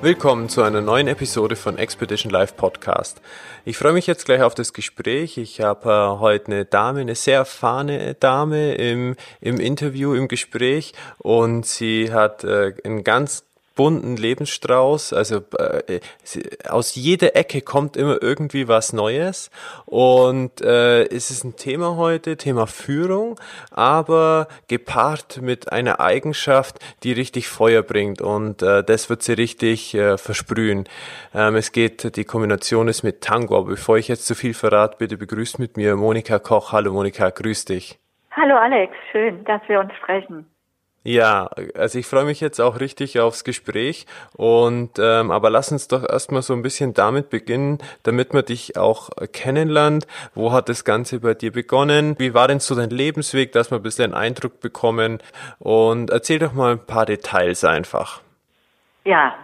Willkommen zu einer neuen Episode von Expedition Live Podcast. Ich freue mich jetzt gleich auf das Gespräch. Ich habe äh, heute eine Dame, eine sehr erfahrene Dame im, im Interview, im Gespräch und sie hat äh, einen ganz bunten Lebensstrauß. Also äh, aus jeder Ecke kommt immer irgendwie was Neues. Und äh, es ist ein Thema heute, Thema Führung, aber gepaart mit einer Eigenschaft, die richtig Feuer bringt. Und äh, das wird sie richtig äh, versprühen. Ähm, es geht, die Kombination ist mit Tango. Aber bevor ich jetzt zu viel verrate, bitte begrüßt mit mir Monika Koch. Hallo Monika, grüß dich. Hallo Alex, schön, dass wir uns sprechen. Ja, also ich freue mich jetzt auch richtig aufs Gespräch und ähm, aber lass uns doch erstmal so ein bisschen damit beginnen, damit man dich auch kennenlernt. Wo hat das Ganze bei dir begonnen? Wie war denn so dein Lebensweg, dass wir ein bisschen einen Eindruck bekommen? Und erzähl doch mal ein paar Details einfach. Ja,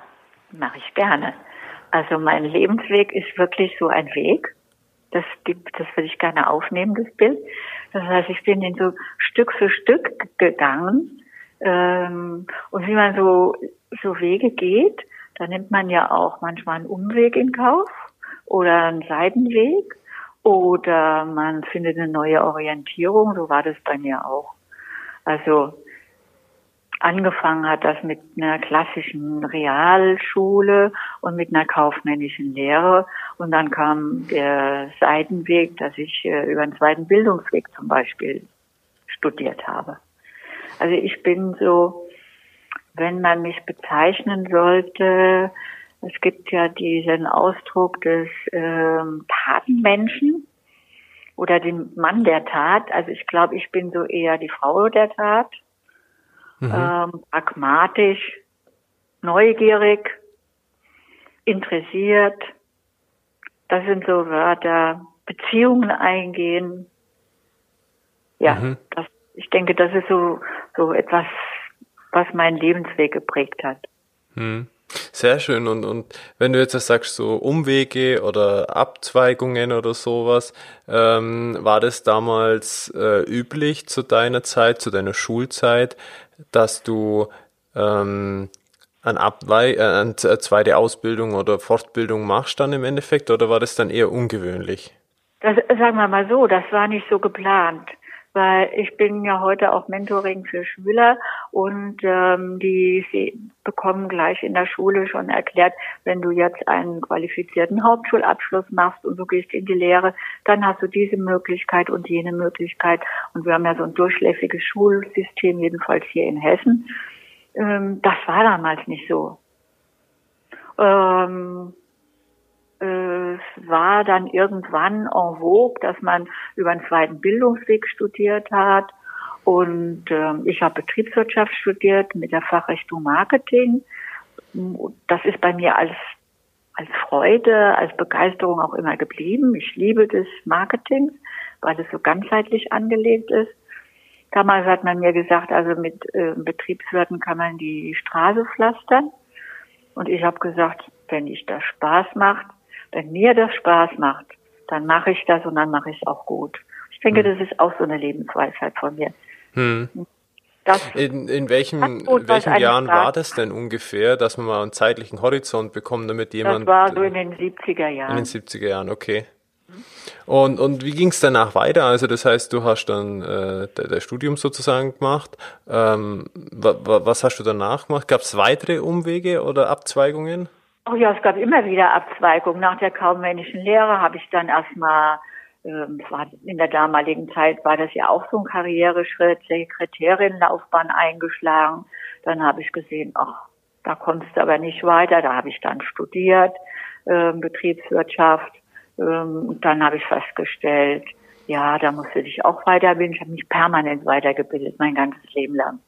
mache ich gerne. Also mein Lebensweg ist wirklich so ein Weg. Das, das würde ich gerne aufnehmen, das Bild. Das heißt, ich bin in so Stück für Stück gegangen ähm, und wie man so, so Wege geht, da nimmt man ja auch manchmal einen Umweg in Kauf oder einen Seitenweg oder man findet eine neue Orientierung. So war das bei mir auch. Also angefangen hat das mit einer klassischen Realschule und mit einer kaufmännischen Lehre. Und dann kam der Seitenweg, dass ich äh, über einen zweiten Bildungsweg zum Beispiel studiert habe. Also ich bin so, wenn man mich bezeichnen sollte, es gibt ja diesen Ausdruck des ähm, Tatenmenschen oder den Mann der Tat. Also ich glaube, ich bin so eher die Frau der Tat. Mhm. Ähm, pragmatisch, neugierig, interessiert. Das sind so Wörter. Beziehungen eingehen. Ja, mhm. das ich denke, das ist so, so etwas, was meinen Lebensweg geprägt hat. Hm. Sehr schön. Und, und wenn du jetzt sagst, so Umwege oder Abzweigungen oder sowas, ähm, war das damals äh, üblich zu deiner Zeit, zu deiner Schulzeit, dass du ähm, eine, Abwei äh, eine zweite Ausbildung oder Fortbildung machst dann im Endeffekt oder war das dann eher ungewöhnlich? Das, sagen wir mal so, das war nicht so geplant weil ich bin ja heute auch Mentoring für Schüler und ähm, die sie bekommen gleich in der Schule schon erklärt, wenn du jetzt einen qualifizierten Hauptschulabschluss machst und du gehst in die Lehre, dann hast du diese Möglichkeit und jene Möglichkeit. Und wir haben ja so ein durchlässiges Schulsystem, jedenfalls hier in Hessen. Ähm, das war damals nicht so. Ähm, es war dann irgendwann en vogue, dass man über einen zweiten Bildungsweg studiert hat. Und äh, ich habe Betriebswirtschaft studiert mit der Fachrichtung Marketing. Das ist bei mir als, als Freude, als Begeisterung auch immer geblieben. Ich liebe das Marketing, weil es so ganzheitlich angelegt ist. Damals hat man mir gesagt, also mit äh, Betriebswirten kann man die Straße pflastern. Und ich habe gesagt, wenn ich das Spaß macht, wenn mir das Spaß macht, dann mache ich das und dann mache ich es auch gut. Ich denke, hm. das ist auch so eine Lebensweisheit von mir. Hm. in, in welchem, in welchen Jahren war das denn ungefähr, dass man mal einen zeitlichen Horizont bekommt, damit jemand. Das war so in den 70er Jahren. In den 70er Jahren, okay. Und, und wie ging es danach weiter? Also das heißt, du hast dann äh, das Studium sozusagen gemacht. Ähm, wa, wa, was hast du danach gemacht? Gab es weitere Umwege oder Abzweigungen? Oh ja, es gab immer wieder Abzweigungen. Nach der kaufmännischen Lehre habe ich dann erstmal, ähm, in der damaligen Zeit war das ja auch so ein Karriereschritt, Sekretärinlaufbahn eingeschlagen. Dann habe ich gesehen, ach, da kommst du aber nicht weiter. Da habe ich dann studiert, ähm, Betriebswirtschaft. Ähm, dann habe ich festgestellt, ja, da musst du dich auch weiterbilden. Ich habe mich permanent weitergebildet, mein ganzes Leben lang.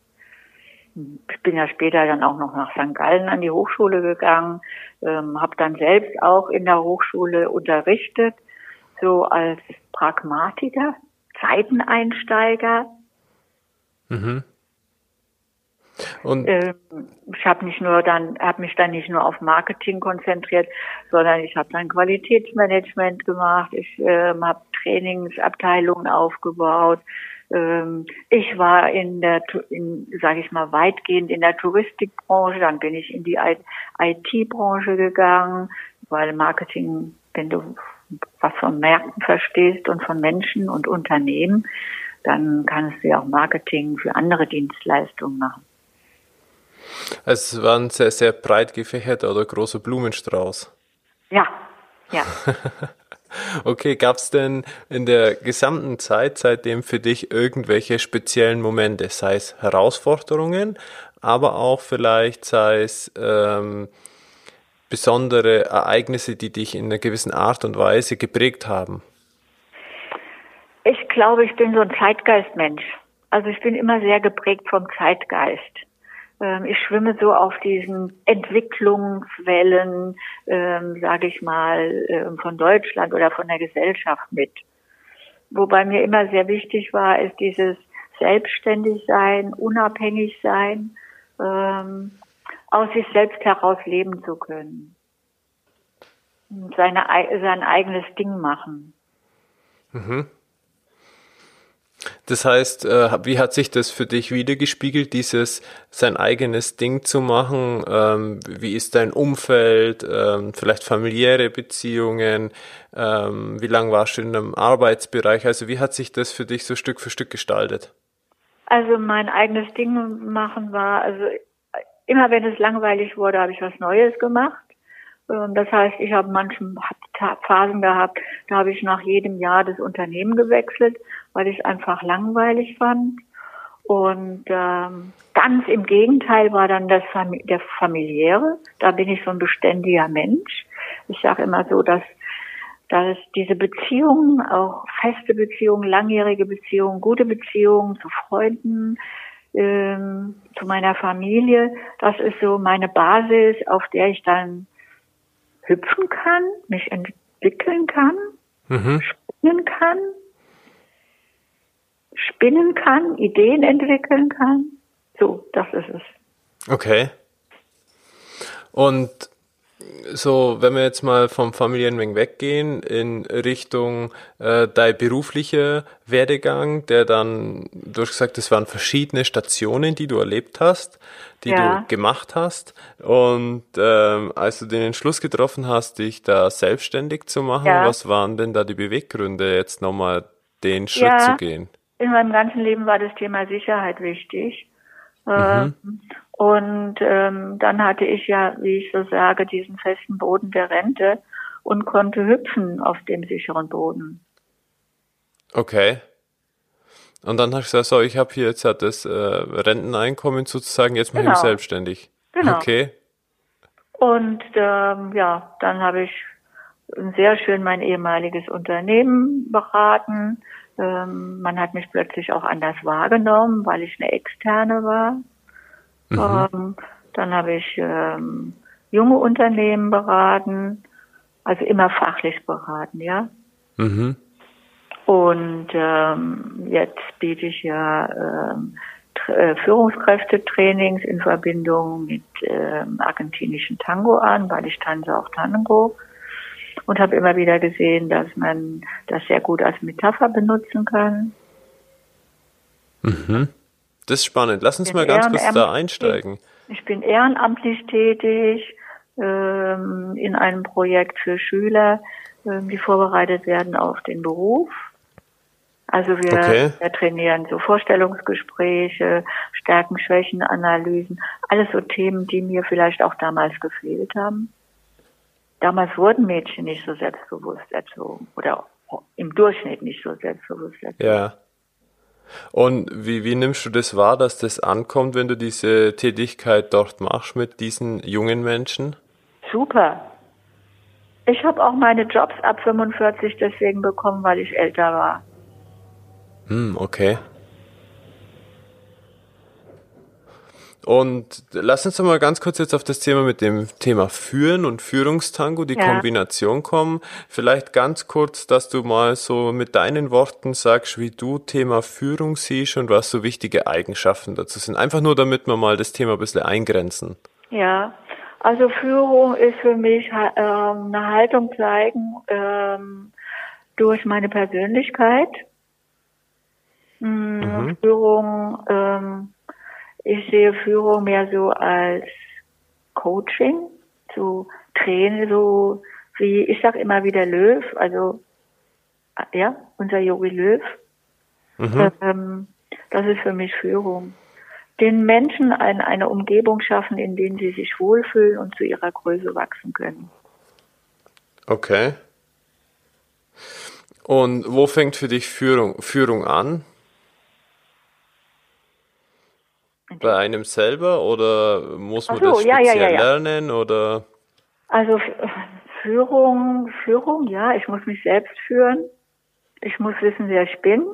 Ich bin ja später dann auch noch nach St. Gallen an die Hochschule gegangen, ähm, habe dann selbst auch in der Hochschule unterrichtet, so als Pragmatiker, Zeiteneinsteiger. Mhm. Und ähm, ich habe nicht nur dann, habe mich dann nicht nur auf Marketing konzentriert, sondern ich habe dann Qualitätsmanagement gemacht. Ich ähm, habe Trainingsabteilungen aufgebaut. Ähm, ich war in der, in, sage ich mal, weitgehend in der Touristikbranche. Dann bin ich in die IT-Branche gegangen, weil Marketing, wenn du was von Märkten verstehst und von Menschen und Unternehmen, dann kannst du ja auch Marketing für andere Dienstleistungen machen. Es war ein sehr, sehr breit gefächerter oder großer Blumenstrauß. Ja, ja. okay, gab es denn in der gesamten Zeit seitdem für dich irgendwelche speziellen Momente, sei es Herausforderungen, aber auch vielleicht sei es ähm, besondere Ereignisse, die dich in einer gewissen Art und Weise geprägt haben? Ich glaube, ich bin so ein Zeitgeistmensch. Also ich bin immer sehr geprägt vom Zeitgeist. Ähm, ich schwimme so auf diesen Entwicklungswellen, ähm, sage ich mal, ähm, von Deutschland oder von der Gesellschaft mit. Wobei mir immer sehr wichtig war, ist dieses selbstständig sein, unabhängig sein, ähm, aus sich selbst heraus leben zu können. Seine, sein eigenes Ding machen. Mhm. Das heißt, äh, wie hat sich das für dich wiedergespiegelt, dieses sein eigenes Ding zu machen? Ähm, wie ist dein Umfeld, ähm, vielleicht familiäre Beziehungen? Ähm, wie lange warst du in einem Arbeitsbereich? Also wie hat sich das für dich so Stück für Stück gestaltet? Also mein eigenes Ding machen war, also immer wenn es langweilig wurde, habe ich was Neues gemacht. Das heißt, ich habe manchen Phasen gehabt, da habe ich nach jedem Jahr das Unternehmen gewechselt, weil ich es einfach langweilig fand. Und ähm, ganz im Gegenteil war dann das Fam der familiäre. Da bin ich so ein beständiger Mensch. Ich sage immer so, dass dass diese Beziehungen, auch feste Beziehungen, langjährige Beziehungen, gute Beziehungen zu Freunden, ähm, zu meiner Familie, das ist so meine Basis, auf der ich dann hüpfen kann, mich entwickeln kann, mhm. spinnen kann, spinnen kann, Ideen entwickeln kann. So, das ist es. Okay. Und so, wenn wir jetzt mal vom Familienweg weggehen in Richtung äh, dein beruflicher Werdegang, der dann, du hast gesagt, es waren verschiedene Stationen, die du erlebt hast, die ja. du gemacht hast. Und ähm, als du den Entschluss getroffen hast, dich da selbstständig zu machen, ja. was waren denn da die Beweggründe, jetzt nochmal den Schritt ja. zu gehen? In meinem ganzen Leben war das Thema Sicherheit wichtig. Mhm. Und ähm, dann hatte ich ja, wie ich so sage, diesen festen Boden der Rente und konnte hüpfen auf dem sicheren Boden. Okay. Und dann hast du gesagt, so, ich habe hier jetzt halt das äh, Renteneinkommen sozusagen, jetzt mache genau. ich mich selbstständig. Genau. Okay. Und ähm, ja, dann habe ich sehr schön mein ehemaliges Unternehmen beraten. Ähm, man hat mich plötzlich auch anders wahrgenommen, weil ich eine externe war. Mhm. Ähm, dann habe ich ähm, junge Unternehmen beraten, also immer fachlich beraten, ja. Mhm. Und ähm, jetzt biete ich ja ähm, äh, Führungskräftetrainings in Verbindung mit ähm, argentinischen Tango an, weil ich tanze auch Tango und habe immer wieder gesehen, dass man das sehr gut als Metapher benutzen kann. Mhm. Das ist spannend. Lass uns mal ganz kurz da einsteigen. Ich bin ehrenamtlich tätig ähm, in einem Projekt für Schüler, ähm, die vorbereitet werden auf den Beruf. Also wir, okay. wir trainieren so Vorstellungsgespräche, Stärken, Schwächen, Analysen, alles so Themen, die mir vielleicht auch damals gefehlt haben. Damals wurden Mädchen nicht so selbstbewusst erzogen oder im Durchschnitt nicht so selbstbewusst erzogen. Ja. Und wie, wie nimmst du das wahr, dass das ankommt, wenn du diese Tätigkeit dort machst mit diesen jungen Menschen? Super. Ich habe auch meine Jobs ab 45 deswegen bekommen, weil ich älter war. Hm, okay. Und lass uns doch mal ganz kurz jetzt auf das Thema mit dem Thema Führen und Führungstango, die ja. Kombination kommen. Vielleicht ganz kurz, dass du mal so mit deinen Worten sagst, wie du Thema Führung siehst und was so wichtige Eigenschaften dazu sind. Einfach nur, damit wir mal das Thema ein bisschen eingrenzen. Ja, also Führung ist für mich äh, eine Haltung zeigen ähm, durch meine Persönlichkeit. Hm, mhm. Führung ähm, ich sehe Führung mehr so als Coaching, zu Tränen, so wie, ich sag immer wieder Löw, also, ja, unser Yogi Löw. Mhm. Ähm, das ist für mich Führung. Den Menschen ein, eine Umgebung schaffen, in denen sie sich wohlfühlen und zu ihrer Größe wachsen können. Okay. Und wo fängt für dich Führung, Führung an? Bei einem selber oder muss man so, das speziell ja, ja, ja, lernen oder? Also Führung, Führung, ja, ich muss mich selbst führen. Ich muss wissen, wer ich bin.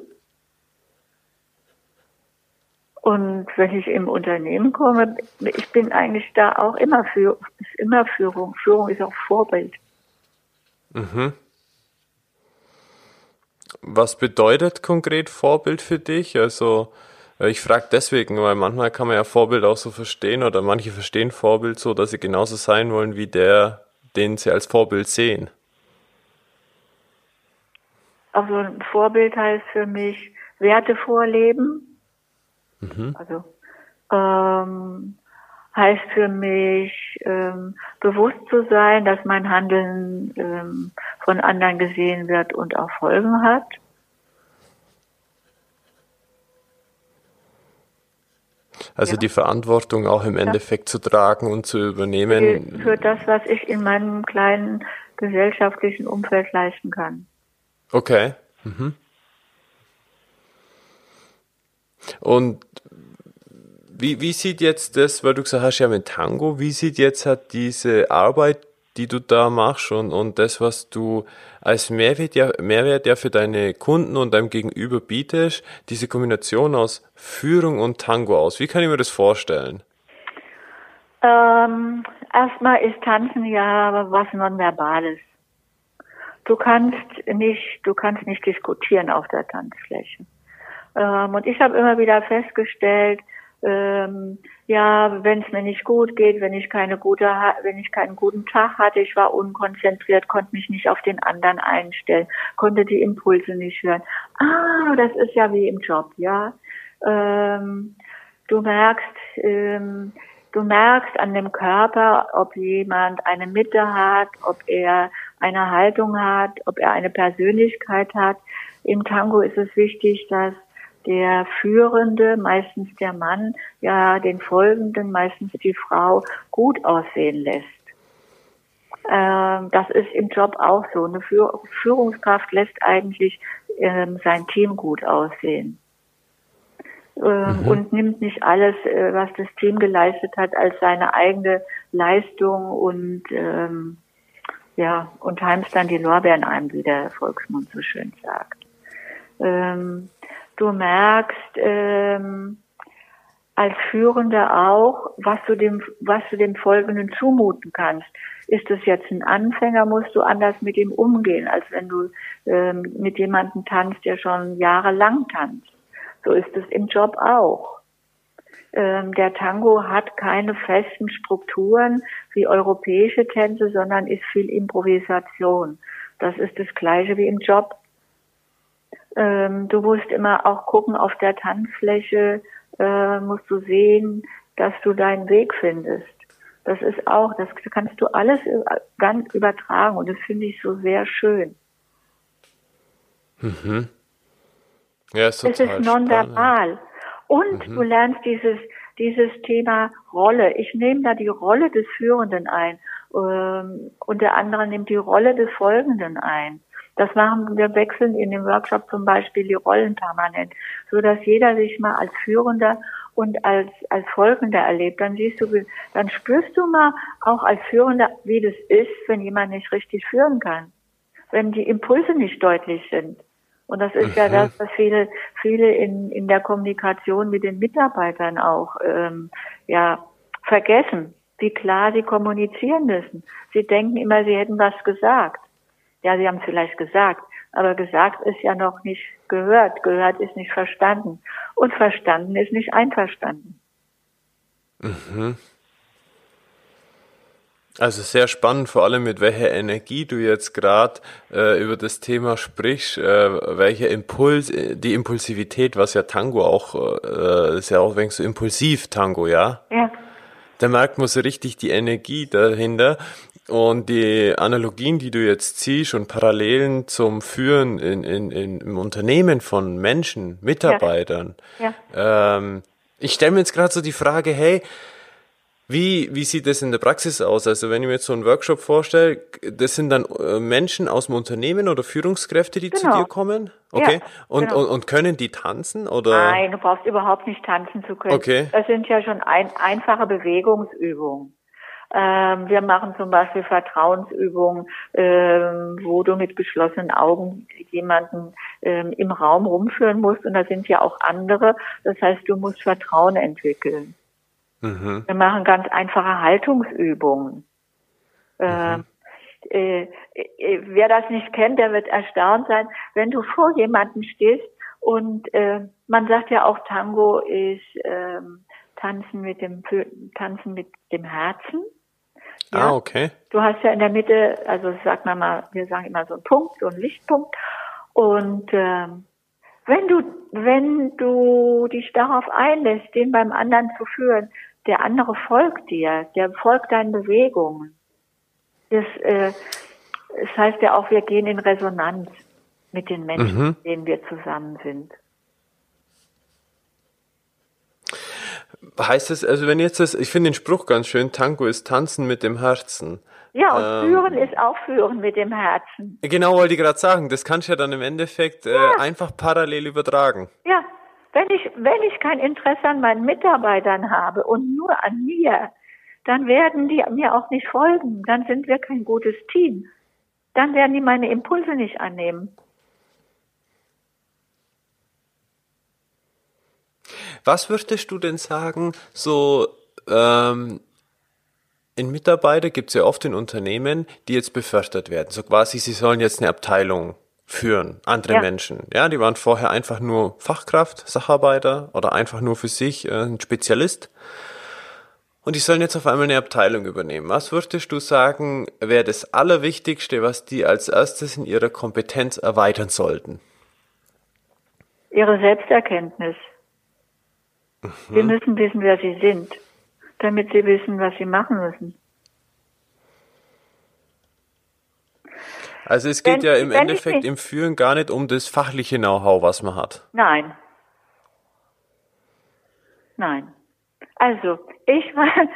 Und wenn ich im Unternehmen komme, ich bin eigentlich da auch immer für, ist immer Führung. Führung ist auch Vorbild. Mhm. Was bedeutet konkret Vorbild für dich? Also ich frage deswegen, weil manchmal kann man ja Vorbild auch so verstehen oder manche verstehen Vorbild so, dass sie genauso sein wollen wie der, den sie als Vorbild sehen. Also ein Vorbild heißt für mich Werte vorleben. Mhm. Also ähm, heißt für mich ähm, bewusst zu sein, dass mein Handeln ähm, von anderen gesehen wird und auch Folgen hat. Also ja. die Verantwortung auch im Endeffekt zu tragen und zu übernehmen. Für das, was ich in meinem kleinen gesellschaftlichen Umfeld leisten kann. Okay. Mhm. Und wie, wie sieht jetzt das, weil du gesagt hast, ja mit Tango, wie sieht jetzt halt diese Arbeit die du da machst und, und das, was du als Mehrwert ja, Mehrwert ja für deine Kunden und deinem Gegenüber bietest, diese Kombination aus Führung und Tango aus. Wie kann ich mir das vorstellen? Ähm, erstmal ist Tanzen ja was Nonverbales. Du kannst nicht, du kannst nicht diskutieren auf der Tanzfläche. Ähm, und ich habe immer wieder festgestellt, ähm, ja, wenn es mir nicht gut geht, wenn ich keine gute, wenn ich keinen guten Tag hatte, ich war unkonzentriert, konnte mich nicht auf den anderen einstellen, konnte die Impulse nicht hören. Ah, das ist ja wie im Job, ja. Ähm, du merkst, ähm, du merkst an dem Körper, ob jemand eine Mitte hat, ob er eine Haltung hat, ob er eine Persönlichkeit hat. Im Tango ist es wichtig, dass der Führende, meistens der Mann, ja den Folgenden, meistens die Frau, gut aussehen lässt. Ähm, das ist im Job auch so. Eine Führungskraft lässt eigentlich ähm, sein Team gut aussehen. Ähm, mhm. Und nimmt nicht alles, äh, was das Team geleistet hat, als seine eigene Leistung und ähm, ja, und heimst dann die Lorbeeren ein, wie der Volksmund so schön sagt. Ähm, du merkst ähm, als Führender auch, was du dem, was du dem Folgenden zumuten kannst. Ist es jetzt ein Anfänger, musst du anders mit ihm umgehen, als wenn du ähm, mit jemandem tanzt, der schon jahrelang tanzt. So ist es im Job auch. Ähm, der Tango hat keine festen Strukturen wie europäische Tänze, sondern ist viel Improvisation. Das ist das Gleiche wie im Job. Ähm, du musst immer auch gucken auf der Tanzfläche, äh, musst du sehen, dass du deinen Weg findest. Das ist auch, das kannst du alles ganz übertragen und das finde ich so sehr schön. Mhm. Ja, ist es ist nonverbal. Und mhm. du lernst dieses, dieses Thema Rolle. Ich nehme da die Rolle des Führenden ein ähm, und der andere nimmt die Rolle des Folgenden ein. Das machen wir wechseln in dem Workshop zum Beispiel die Rollen permanent, so dass jeder sich mal als Führender und als, als Folgender erlebt. Dann siehst du, dann spürst du mal auch als Führender, wie das ist, wenn jemand nicht richtig führen kann. Wenn die Impulse nicht deutlich sind. Und das ist mhm. ja das, was viele, viele in, in der Kommunikation mit den Mitarbeitern auch ähm, ja vergessen, wie klar sie kommunizieren müssen. Sie denken immer, sie hätten was gesagt. Ja, sie haben es vielleicht gesagt, aber gesagt ist ja noch nicht gehört. Gehört ist nicht verstanden. Und verstanden ist nicht einverstanden. Mhm. Also sehr spannend, vor allem mit welcher Energie du jetzt gerade äh, über das Thema sprichst, äh, welcher Impuls, äh, die Impulsivität, was ja Tango auch, äh, ist ja auch wenn so impulsiv Tango, ja? Ja. Da merkt man so richtig die Energie dahinter und die Analogien, die du jetzt ziehst und Parallelen zum Führen in, in, in, im Unternehmen von Menschen, Mitarbeitern. Ja. ja. Ähm, ich stelle mir jetzt gerade so die Frage, hey, wie, wie sieht das in der Praxis aus? Also wenn ich mir jetzt so einen Workshop vorstelle, das sind dann äh, Menschen aus dem Unternehmen oder Führungskräfte, die genau. zu dir kommen? Okay. Ja, und, genau. und, und können die tanzen oder? Nein, du brauchst überhaupt nicht tanzen zu können. Okay. Das sind ja schon ein, einfache Bewegungsübungen. Ähm, wir machen zum Beispiel Vertrauensübungen, ähm, wo du mit geschlossenen Augen jemanden ähm, im Raum rumführen musst. Und da sind ja auch andere. Das heißt, du musst Vertrauen entwickeln. Mhm. Wir machen ganz einfache Haltungsübungen. Mhm. Äh, äh, wer das nicht kennt, der wird erstaunt sein, wenn du vor jemanden stehst und äh, man sagt ja auch Tango ist Tanzen mit dem Tanzen mit dem Herzen. Ja? Ah, okay. Du hast ja in der Mitte, also sagt man mal, wir sagen immer so einen Punkt, so einen Lichtpunkt. Und ähm, wenn du, wenn du dich darauf einlässt, den beim anderen zu führen, der andere folgt dir, der folgt deinen Bewegungen. Das, äh, das heißt ja auch, wir gehen in Resonanz mit den Menschen, mhm. mit denen wir zusammen sind. Heißt es, also wenn jetzt das, ich finde den Spruch ganz schön, Tango ist Tanzen mit dem Herzen. Ja, und ähm, Führen ist auch Führen mit dem Herzen. Genau, wollte ich gerade sagen, das kannst du ja dann im Endeffekt äh, ja. einfach parallel übertragen. Ja, wenn ich, wenn ich kein Interesse an meinen Mitarbeitern habe und nur an mir, dann werden die mir auch nicht folgen. Dann sind wir kein gutes Team. Dann werden die meine Impulse nicht annehmen. Was würdest du denn sagen, so ähm, in Mitarbeiter gibt es ja oft in Unternehmen, die jetzt befördert werden. So quasi, sie sollen jetzt eine Abteilung führen, andere ja. Menschen. Ja, die waren vorher einfach nur Fachkraft, Sacharbeiter oder einfach nur für sich äh, ein Spezialist. Und die sollen jetzt auf einmal eine Abteilung übernehmen. Was würdest du sagen, wäre das Allerwichtigste, was die als erstes in ihrer Kompetenz erweitern sollten? Ihre Selbsterkenntnis. Mhm. Sie müssen wissen, wer sie sind, damit sie wissen, was sie machen müssen. Also es geht wenn, ja im Endeffekt im Führen gar nicht um das fachliche Know-how, was man hat. Nein. Nein. Also, ich war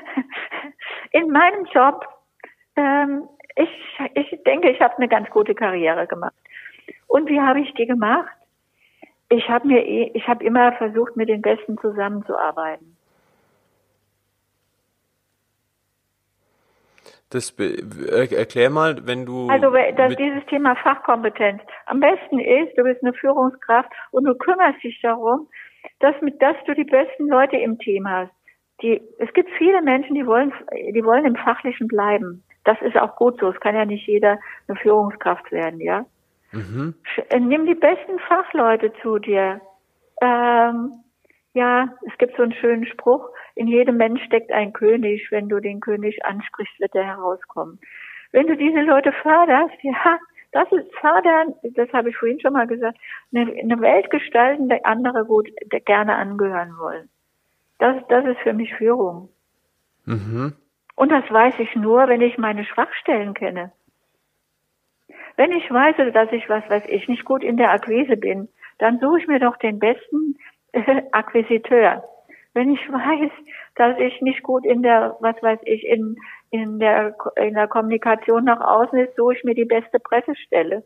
in meinem Job, ähm, ich, ich denke, ich habe eine ganz gute Karriere gemacht. Und wie habe ich die gemacht? Ich habe mir, eh, ich habe immer versucht, mit den Besten zusammenzuarbeiten. Das erklär mal, wenn du. Also dass dieses Thema Fachkompetenz am besten ist, du bist eine Führungskraft und du kümmerst dich darum, dass mit dass du die besten Leute im Team hast. Die, es gibt viele Menschen, die wollen, die wollen im Fachlichen bleiben. Das ist auch gut so. Es kann ja nicht jeder eine Führungskraft werden, ja. Mhm. Äh, nimm die besten Fachleute zu dir. Ähm, ja, es gibt so einen schönen Spruch, in jedem Mensch steckt ein König. Wenn du den König ansprichst, wird er herauskommen. Wenn du diese Leute förderst, ja, das ist fördern, das habe ich vorhin schon mal gesagt, eine, eine Welt gestalten, der andere gut der gerne angehören wollen. Das, das ist für mich Führung. Mhm. Und das weiß ich nur, wenn ich meine Schwachstellen kenne. Wenn ich weiß, dass ich, was weiß ich, nicht gut in der Akquise bin, dann suche ich mir doch den besten äh, Akquisiteur. Wenn ich weiß, dass ich nicht gut in der, was weiß ich, in, in der, in der Kommunikation nach außen ist, suche ich mir die beste Pressestelle.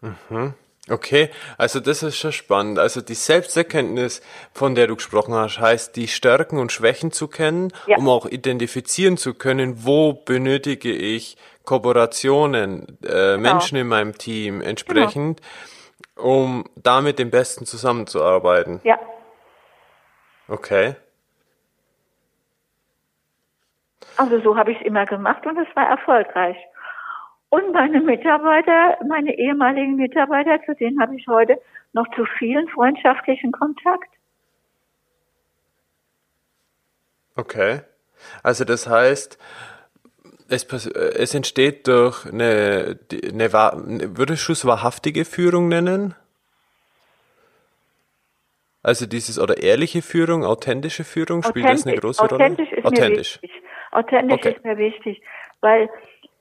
Mhm. Okay, also das ist schon spannend. Also die Selbsterkenntnis, von der du gesprochen hast, heißt, die Stärken und Schwächen zu kennen, ja. um auch identifizieren zu können, wo benötige ich Kooperationen, äh, genau. Menschen in meinem Team entsprechend, genau. um damit dem Besten zusammenzuarbeiten. Ja. Okay. Also so habe ich es immer gemacht und es war erfolgreich. Und meine Mitarbeiter, meine ehemaligen Mitarbeiter, zu denen habe ich heute noch zu vielen freundschaftlichen Kontakt. Okay. Also das heißt, es, es entsteht durch eine, eine, würdest du es wahrhaftige Führung nennen? Also dieses, oder ehrliche Führung, authentische Führung, spielt das eine große authentisch Rolle? Ist authentisch. Mir wichtig. Authentisch okay. ist mir wichtig, weil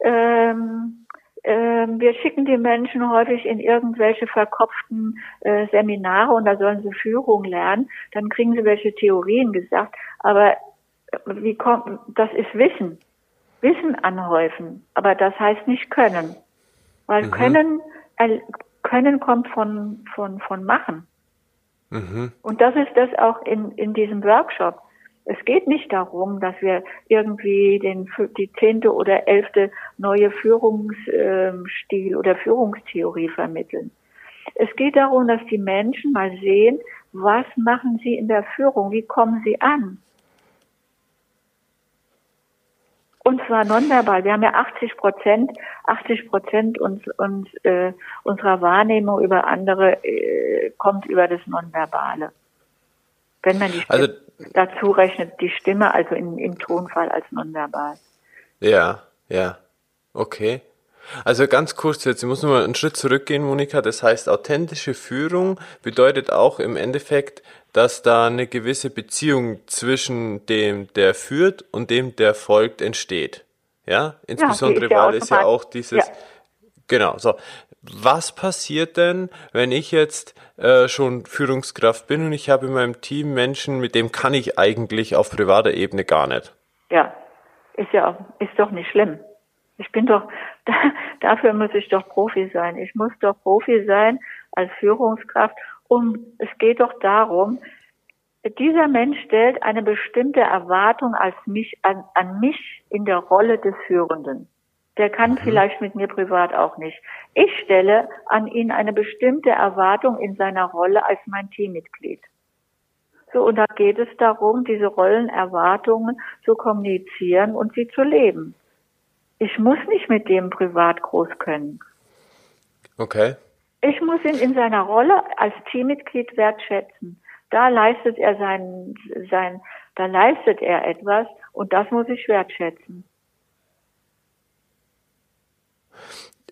ähm, äh, wir schicken die Menschen häufig in irgendwelche verkopften äh, Seminare und da sollen sie Führung lernen. Dann kriegen sie welche Theorien gesagt. Aber äh, wie kommt, das ist Wissen. Wissen anhäufen. Aber das heißt nicht können. Weil mhm. können, äh, können kommt von, von, von machen. Mhm. Und das ist das auch in, in diesem Workshop. Es geht nicht darum, dass wir irgendwie den, die zehnte oder elfte neue Führungsstil oder Führungstheorie vermitteln. Es geht darum, dass die Menschen mal sehen, was machen sie in der Führung, wie kommen sie an. Und zwar nonverbal. Wir haben ja 80 Prozent, 80 Prozent uns, uns, äh, unserer Wahrnehmung über andere äh, kommt über das Nonverbale. Wenn man die also, dazu rechnet, die Stimme, also in, im Tonfall als nonverbal. Ja, ja. Okay. Also ganz kurz jetzt, ich muss nur mal einen Schritt zurückgehen, Monika. Das heißt, authentische Führung bedeutet auch im Endeffekt, dass da eine gewisse Beziehung zwischen dem, der führt und dem, der folgt, entsteht. Ja, insbesondere ja, weil es ja auch dieses, ja. genau, so. Was passiert denn, wenn ich jetzt äh, schon Führungskraft bin und ich habe in meinem Team Menschen, mit dem kann ich eigentlich auf privater Ebene gar nicht? Ja, ist ja ist doch nicht schlimm. Ich bin doch da, dafür muss ich doch Profi sein. Ich muss doch Profi sein als Führungskraft. Und es geht doch darum, dieser Mensch stellt eine bestimmte Erwartung als mich an, an mich in der Rolle des Führenden. Der kann mhm. vielleicht mit mir privat auch nicht. Ich stelle an ihn eine bestimmte Erwartung in seiner Rolle als mein Teammitglied. So, und da geht es darum, diese Rollenerwartungen zu kommunizieren und sie zu leben. Ich muss nicht mit dem privat groß können. Okay. Ich muss ihn in seiner Rolle als Teammitglied wertschätzen. Da leistet er sein, sein, da leistet er etwas und das muss ich wertschätzen.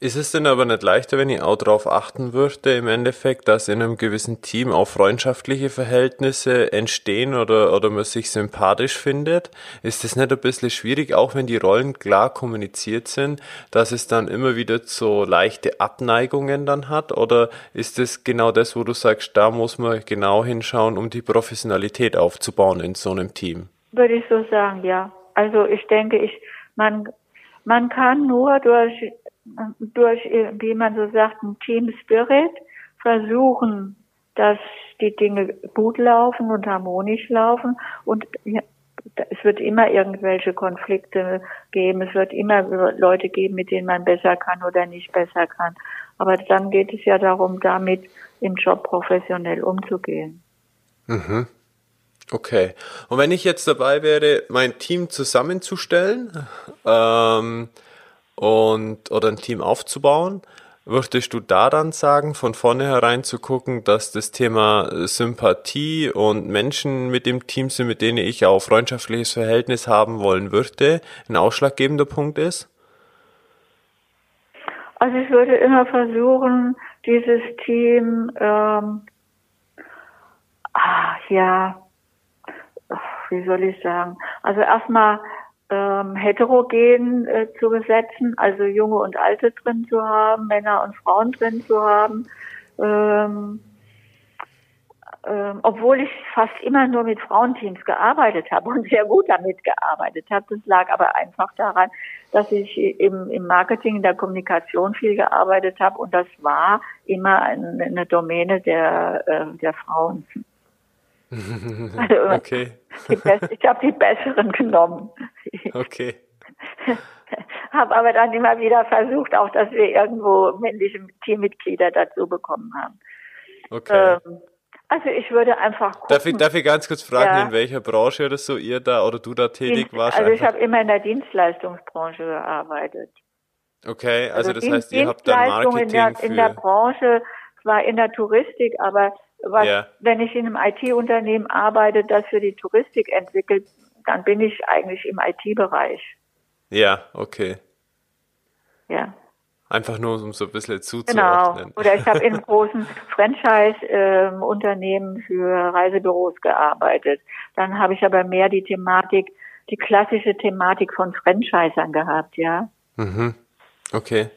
Ist es denn aber nicht leichter, wenn ich auch darauf achten würde, im Endeffekt, dass in einem gewissen Team auch freundschaftliche Verhältnisse entstehen oder, oder man sich sympathisch findet? Ist es nicht ein bisschen schwierig, auch wenn die Rollen klar kommuniziert sind, dass es dann immer wieder so leichte Abneigungen dann hat? Oder ist es genau das, wo du sagst, da muss man genau hinschauen, um die Professionalität aufzubauen in so einem Team? Würde ich so sagen, ja. Also ich denke, ich, man, man kann nur durch durch, wie man so sagt, ein Team Spirit versuchen, dass die Dinge gut laufen und harmonisch laufen und es wird immer irgendwelche Konflikte geben, es wird immer Leute geben, mit denen man besser kann oder nicht besser kann. Aber dann geht es ja darum, damit im Job professionell umzugehen. Mhm. Okay. Und wenn ich jetzt dabei wäre, mein Team zusammenzustellen, ähm, und oder ein Team aufzubauen. Würdest du da dann sagen, von vornherein zu gucken, dass das Thema Sympathie und Menschen mit dem Team sind, mit denen ich auch freundschaftliches Verhältnis haben wollen würde, ein ausschlaggebender Punkt ist? Also ich würde immer versuchen, dieses Team, ähm, ah, ja, wie soll ich sagen? Also erstmal ähm, heterogen äh, zu besetzen, also Junge und Alte drin zu haben, Männer und Frauen drin zu haben. Ähm, ähm, obwohl ich fast immer nur mit Frauenteams gearbeitet habe und sehr gut damit gearbeitet habe. Das lag aber einfach daran, dass ich im, im Marketing, in der Kommunikation viel gearbeitet habe und das war immer eine, eine Domäne der, äh, der Frauen. Also, okay. ich habe die besseren genommen. Okay. habe aber dann immer wieder versucht, auch dass wir irgendwo männliche Teammitglieder dazu bekommen haben. Okay. Ähm, also ich würde einfach gucken. Darf ich, darf ich ganz kurz fragen, ja. in welcher Branche oder so ihr da oder du da tätig Dienst, warst? Also ich habe immer in der Dienstleistungsbranche gearbeitet. Okay, also, also das heißt, ihr habt dann Marketing in der, für... in der Branche, zwar in der Touristik, aber was, ja. wenn ich in einem IT-Unternehmen arbeite, das für die Touristik entwickelt, dann bin ich eigentlich im IT-Bereich. Ja, okay. Ja. Einfach nur, um so ein bisschen zuzuordnen. Genau. Oder ich habe in großen Franchise-Unternehmen ähm, für Reisebüros gearbeitet. Dann habe ich aber mehr die Thematik, die klassische Thematik von Franchisern gehabt, ja. Mhm. Okay.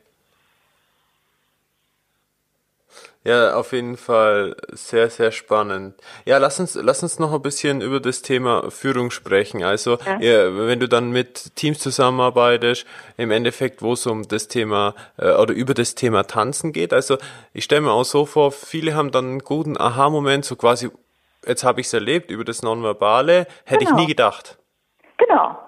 Ja, auf jeden Fall sehr, sehr spannend. Ja, lass uns, lass uns noch ein bisschen über das Thema Führung sprechen. Also, ja. Ja, wenn du dann mit Teams zusammenarbeitest, im Endeffekt, wo es um das Thema äh, oder über das Thema Tanzen geht. Also, ich stelle mir auch so vor, viele haben dann einen guten Aha-Moment, so quasi, jetzt habe ich es erlebt über das Nonverbale, hätte genau. ich nie gedacht. Genau.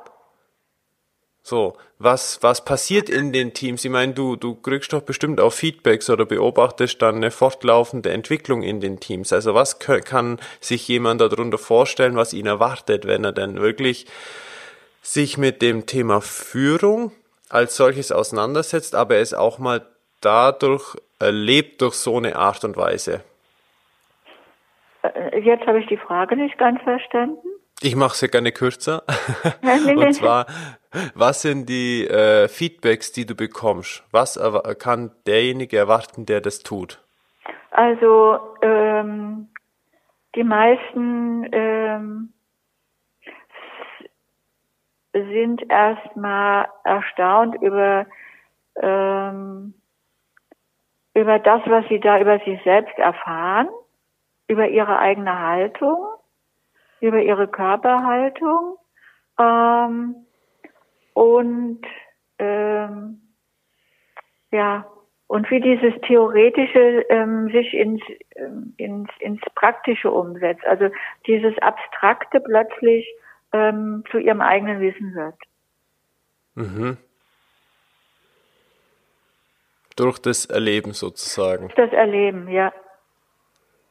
So, was, was passiert in den Teams? Ich meine, du, du kriegst doch bestimmt auch Feedbacks oder beobachtest dann eine fortlaufende Entwicklung in den Teams. Also was kann sich jemand darunter vorstellen, was ihn erwartet, wenn er denn wirklich sich mit dem Thema Führung als solches auseinandersetzt, aber es auch mal dadurch erlebt durch so eine Art und Weise? Äh, jetzt habe ich die Frage nicht ganz verstanden. Ich mache es ja gerne kürzer. und zwar, was sind die äh, Feedbacks, die du bekommst? Was kann derjenige erwarten, der das tut? Also ähm, die meisten ähm, sind erstmal erstaunt über ähm, über das, was sie da über sich selbst erfahren, über ihre eigene Haltung über ihre Körperhaltung ähm, und ähm, ja und wie dieses theoretische ähm, sich ins, ähm, ins ins praktische umsetzt, also dieses abstrakte plötzlich ähm, zu ihrem eigenen Wissen wird. Mhm. Durch das Erleben sozusagen. Das Erleben, ja.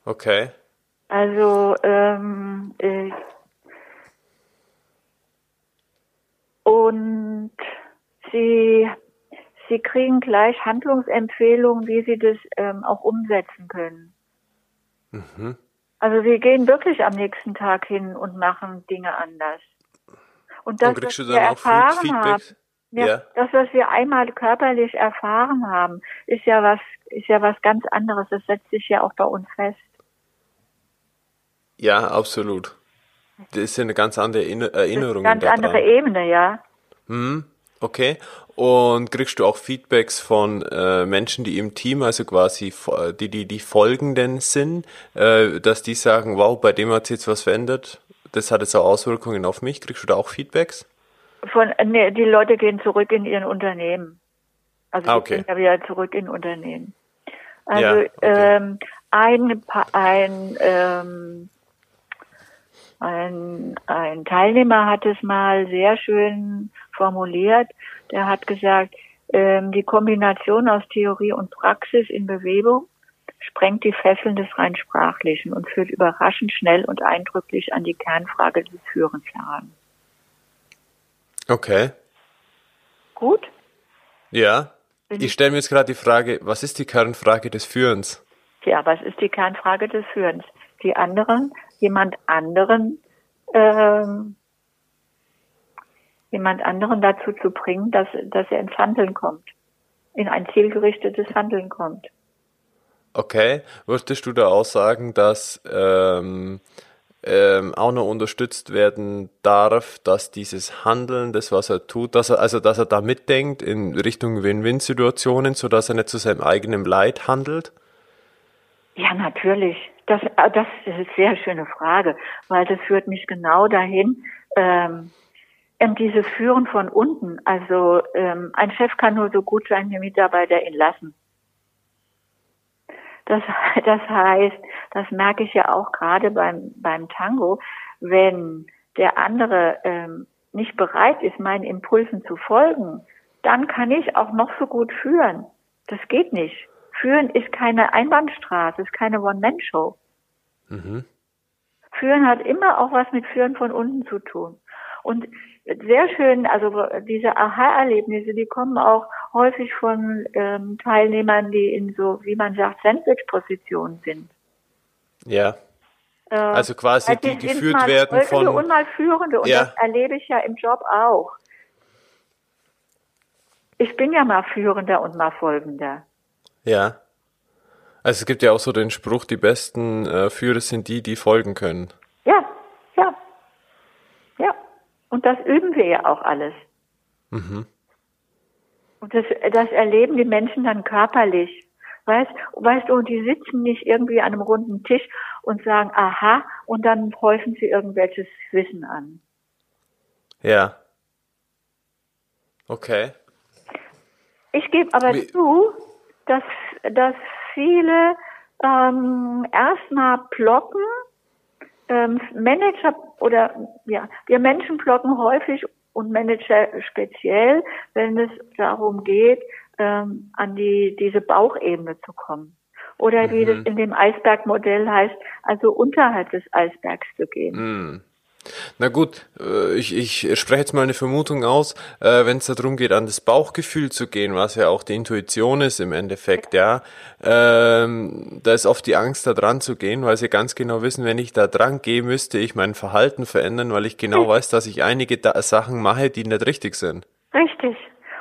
Okay. Also ähm, äh, und sie sie kriegen gleich Handlungsempfehlungen, wie sie das ähm, auch umsetzen können. Mhm. Also sie gehen wirklich am nächsten Tag hin und machen Dinge anders. Und das, was wir erfahren haben, ja, ja, das, was wir einmal körperlich erfahren haben, ist ja was, ist ja was ganz anderes. Das setzt sich ja auch bei uns fest. Ja, absolut. Das ist ja eine ganz andere Erinnerung. Eine ganz andere Ebene, ja. Hm, okay. Und kriegst du auch Feedbacks von äh, Menschen, die im Team, also quasi die, die, die Folgenden sind, äh, dass die sagen, wow, bei dem hat sich jetzt was verändert, das hat jetzt auch Auswirkungen auf mich. Kriegst du da auch Feedbacks? Von, nee, die Leute gehen zurück in ihren Unternehmen. Also ah, okay. die gehen ja wieder zurück in Unternehmen. Also ja, okay. ähm, ein, ein ähm, ein, ein Teilnehmer hat es mal sehr schön formuliert. Der hat gesagt, ähm, die Kombination aus Theorie und Praxis in Bewegung sprengt die Fesseln des rein Sprachlichen und führt überraschend schnell und eindrücklich an die Kernfrage des Führens heran. Okay. Gut? Ja. Ich stelle mir jetzt gerade die Frage, was ist die Kernfrage des Führens? Ja, was ist die Kernfrage des Führens? Die anderen jemand anderen ähm, jemand anderen dazu zu bringen, dass, dass er ins Handeln kommt, in ein zielgerichtetes Handeln kommt. Okay, würdest du da auch sagen, dass ähm, ähm, auch noch unterstützt werden darf, dass dieses Handeln, das was er tut, dass er also dass er da mitdenkt in Richtung Win-Win-Situationen, so dass er nicht zu seinem eigenen Leid handelt? Ja, natürlich. Das, äh, das ist eine sehr schöne Frage, weil das führt mich genau dahin, ähm, dieses Führen von unten. Also ähm, ein Chef kann nur so gut sein, wie Mitarbeiter ihn lassen. Das, das heißt, das merke ich ja auch gerade beim, beim Tango, wenn der andere ähm, nicht bereit ist, meinen Impulsen zu folgen, dann kann ich auch noch so gut führen. Das geht nicht. Führen ist keine Einbahnstraße, ist keine One-Man-Show. Mhm. Führen hat immer auch was mit Führen von unten zu tun. Und sehr schön, also diese Aha-Erlebnisse, die kommen auch häufig von ähm, Teilnehmern, die in so, wie man sagt, Sandwich-Positionen sind. Ja. Äh, also quasi also die geführt werden von und mal Führende und ja. das erlebe ich ja im Job auch. Ich bin ja mal Führender und mal Folgender. Ja. Also es gibt ja auch so den Spruch, die besten äh, Führer sind die, die folgen können. Ja, ja. Ja. Und das üben wir ja auch alles. Mhm. Und das, das erleben die Menschen dann körperlich. Weißt, weißt du, die sitzen nicht irgendwie an einem runden Tisch und sagen, aha, und dann häufen sie irgendwelches Wissen an. Ja. Okay. Ich gebe aber Wie? zu, dass, dass viele ähm, erstmal blocken, ähm, Manager oder ja, wir Menschen blocken häufig und Manager speziell, wenn es darum geht, ähm, an die diese Bauchebene zu kommen. Oder mhm. wie das in dem Eisbergmodell heißt, also unterhalb des Eisbergs zu gehen. Mhm. Na gut, äh, ich, ich spreche jetzt mal eine Vermutung aus, äh, wenn es darum geht, an das Bauchgefühl zu gehen, was ja auch die Intuition ist im Endeffekt, ja, ähm, da ist oft die Angst, da dran zu gehen, weil sie ganz genau wissen, wenn ich da dran gehe, müsste ich mein Verhalten verändern, weil ich genau weiß, dass ich einige Sachen mache, die nicht richtig sind. Richtig.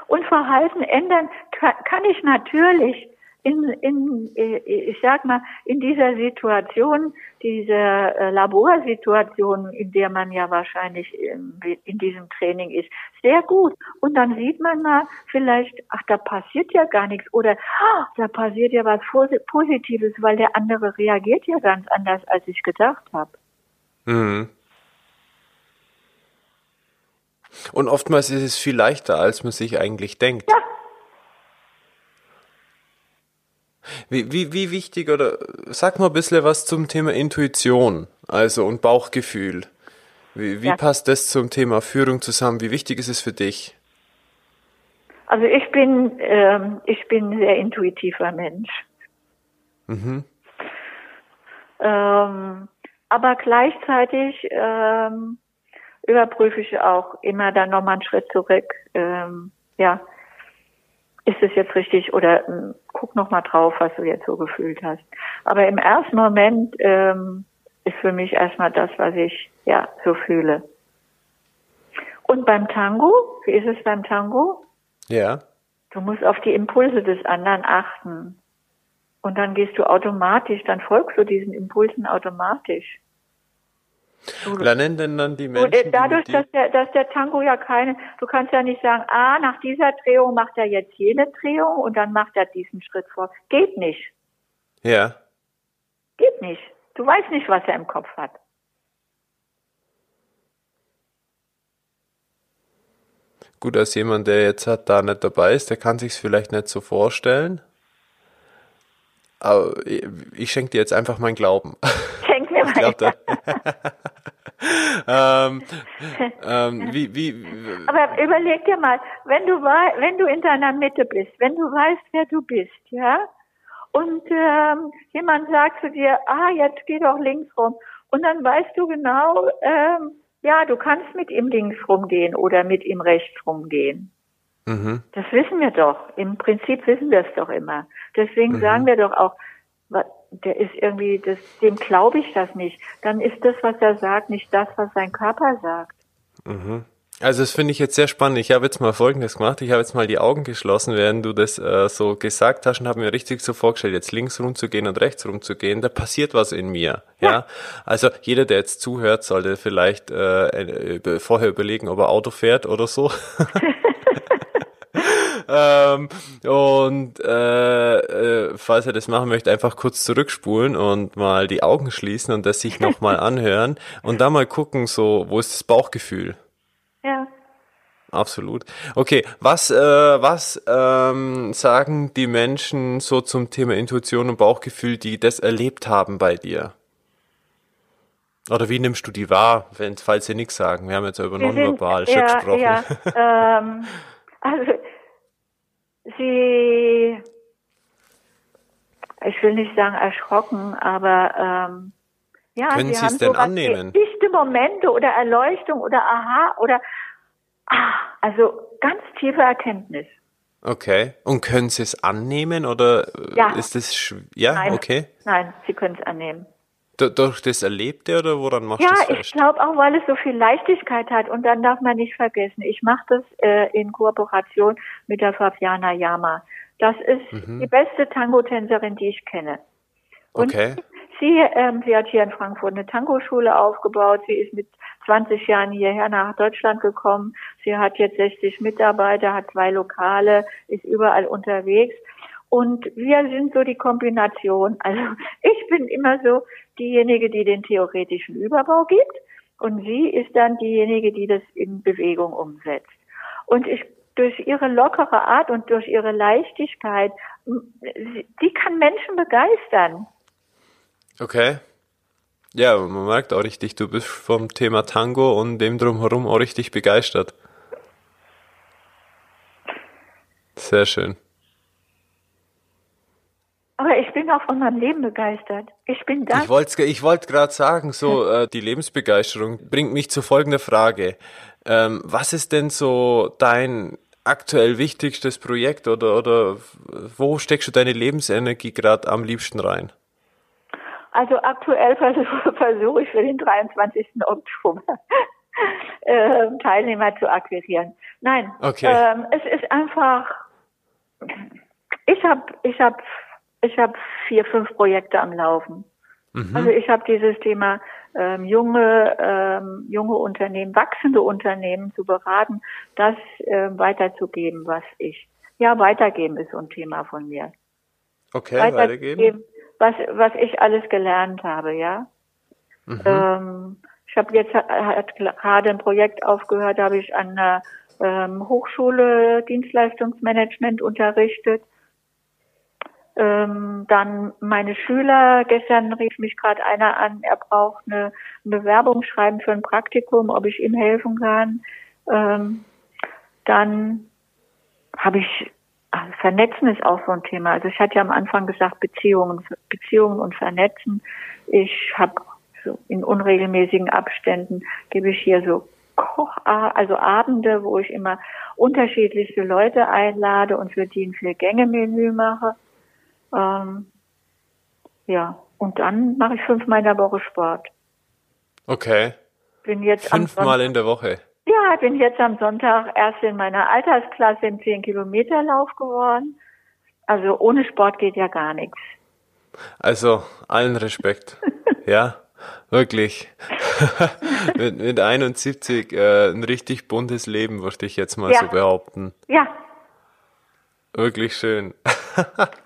Und Verhalten ändern kann ich natürlich in, in, äh, ich sag mal, in dieser Situation, dieser äh, Laborsituation, in der man ja wahrscheinlich in, in diesem Training ist, sehr gut. Und dann sieht man mal vielleicht, ach, da passiert ja gar nichts oder ah, da passiert ja was Positives, weil der andere reagiert ja ganz anders, als ich gedacht habe. Mhm. Und oftmals ist es viel leichter, als man sich eigentlich denkt. Ja, Wie, wie, wie wichtig oder sag mal ein bisschen was zum Thema Intuition, also und Bauchgefühl. Wie, wie ja. passt das zum Thema Führung zusammen? Wie wichtig ist es für dich? Also ich bin, ähm, ich bin ein sehr intuitiver Mensch. Mhm. Ähm, aber gleichzeitig ähm, überprüfe ich auch immer dann nochmal einen Schritt zurück. Ähm, ja, ist es jetzt richtig oder äh, guck noch mal drauf, was du jetzt so gefühlt hast. Aber im ersten Moment ähm, ist für mich erstmal das, was ich ja so fühle. Und beim Tango, wie ist es beim Tango? Ja. Du musst auf die Impulse des anderen achten. Und dann gehst du automatisch, dann folgst du diesen Impulsen automatisch. Lernen denn dann die Menschen? Und, dadurch, die dass der, dass der Tango ja keine, du kannst ja nicht sagen, ah, nach dieser Drehung macht er jetzt jene Drehung und dann macht er diesen Schritt vor. Geht nicht. Ja. Geht nicht. Du weißt nicht, was er im Kopf hat. Gut, als jemand, der jetzt hat, da nicht dabei ist, der kann sich es vielleicht nicht so vorstellen. Aber ich schenke dir jetzt einfach meinen Glauben. Schenk mir meinen Glauben. ähm, ähm, wie, wie, Aber überleg dir mal, wenn du wenn du in deiner Mitte bist, wenn du weißt, wer du bist, ja, und ähm, jemand sagt zu dir, ah, jetzt geh doch links rum, und dann weißt du genau, ähm, ja, du kannst mit ihm links rumgehen oder mit ihm rechts rumgehen. Mhm. Das wissen wir doch. Im Prinzip wissen wir es doch immer. Deswegen mhm. sagen wir doch auch, der ist irgendwie, das, dem glaube ich das nicht. Dann ist das, was er sagt, nicht das, was sein Körper sagt. Mhm. Also das finde ich jetzt sehr spannend. Ich habe jetzt mal Folgendes gemacht. Ich habe jetzt mal die Augen geschlossen, während du das äh, so gesagt hast und habe mir richtig so vorgestellt, jetzt links rumzugehen und rechts rumzugehen. Da passiert was in mir. Ja. ja? Also jeder, der jetzt zuhört, sollte vielleicht äh, vorher überlegen, ob er Auto fährt oder so. ähm, und äh, äh, falls er das machen möchte, einfach kurz zurückspulen und mal die Augen schließen und das sich nochmal anhören und dann mal gucken, so, wo ist das Bauchgefühl? Ja. Absolut. Okay, was, äh, was ähm, sagen die Menschen so zum Thema Intuition und Bauchgefühl, die das erlebt haben bei dir? Oder wie nimmst du die wahr, wenn, falls sie nichts sagen? Wir haben jetzt über nonverbal schon gesprochen. Ja, ähm, also, sie, ich will nicht sagen erschrocken, aber ähm, ja, können sie, es denn annehmen? Dichte Momente oder Erleuchtung oder Aha oder ah, also ganz tiefe Erkenntnis. Okay. Und können Sie es annehmen oder ja. ist es ja Nein. okay? Nein, Sie können es annehmen. Durch das Erlebte oder woran machst ja, du das Ja, ich glaube auch, weil es so viel Leichtigkeit hat. Und dann darf man nicht vergessen, ich mache das äh, in Kooperation mit der Fabiana Yama. Das ist mhm. die beste Tango-Tänzerin, die ich kenne. Und okay. sie, ähm, sie hat hier in Frankfurt eine Tango-Schule aufgebaut. Sie ist mit 20 Jahren hierher nach Deutschland gekommen. Sie hat jetzt 60 Mitarbeiter, hat zwei Lokale, ist überall unterwegs. Und wir sind so die Kombination. Also ich bin immer so diejenige, die den theoretischen Überbau gibt und sie ist dann diejenige, die das in Bewegung umsetzt. Und ich durch ihre lockere Art und durch ihre Leichtigkeit, die kann Menschen begeistern. Okay. Ja, man merkt auch richtig, du bist vom Thema Tango und dem drumherum auch richtig begeistert. Sehr schön. Aber ich bin auch von meinem Leben begeistert. Ich bin da. Ich wollte ich wollt gerade sagen, so äh, die Lebensbegeisterung bringt mich zu folgender Frage. Ähm, was ist denn so dein aktuell wichtigstes Projekt oder, oder wo steckst du deine Lebensenergie gerade am liebsten rein? Also aktuell versuche, versuche ich für den 23. Oktober äh, Teilnehmer zu akquirieren. Nein, okay. ähm, es ist einfach, ich habe ich hab ich habe vier, fünf Projekte am Laufen. Mhm. Also ich habe dieses Thema ähm, junge, ähm, junge Unternehmen, wachsende Unternehmen zu beraten, das äh, weiterzugeben, was ich. Ja, weitergeben ist so ein Thema von mir. Okay, weitergeben. Was, was ich alles gelernt habe, ja. Mhm. Ähm, ich habe jetzt hat gerade ein Projekt aufgehört, da habe ich an einer ähm, Hochschule Dienstleistungsmanagement unterrichtet ähm, dann meine Schüler, gestern rief mich gerade einer an, er braucht eine, Bewerbung schreiben für ein Praktikum, ob ich ihm helfen kann. Ähm, dann habe ich, also Vernetzen ist auch so ein Thema. Also ich hatte ja am Anfang gesagt, Beziehungen, Beziehungen und Vernetzen. Ich habe so in unregelmäßigen Abständen gebe ich hier so Koch, also Abende, wo ich immer unterschiedlichste Leute einlade und für die ein Vier-Gänge-Menü mache. Ähm, ja, und dann mache ich fünfmal in der Woche Sport. Okay. Bin jetzt fünfmal in der Woche. Ja, bin jetzt am Sonntag erst in meiner Altersklasse im 10 Kilometer Lauf geworden. Also ohne Sport geht ja gar nichts. Also allen Respekt. ja, wirklich. mit, mit 71 äh, ein richtig buntes Leben, würde ich jetzt mal ja. so behaupten. Ja. Wirklich schön.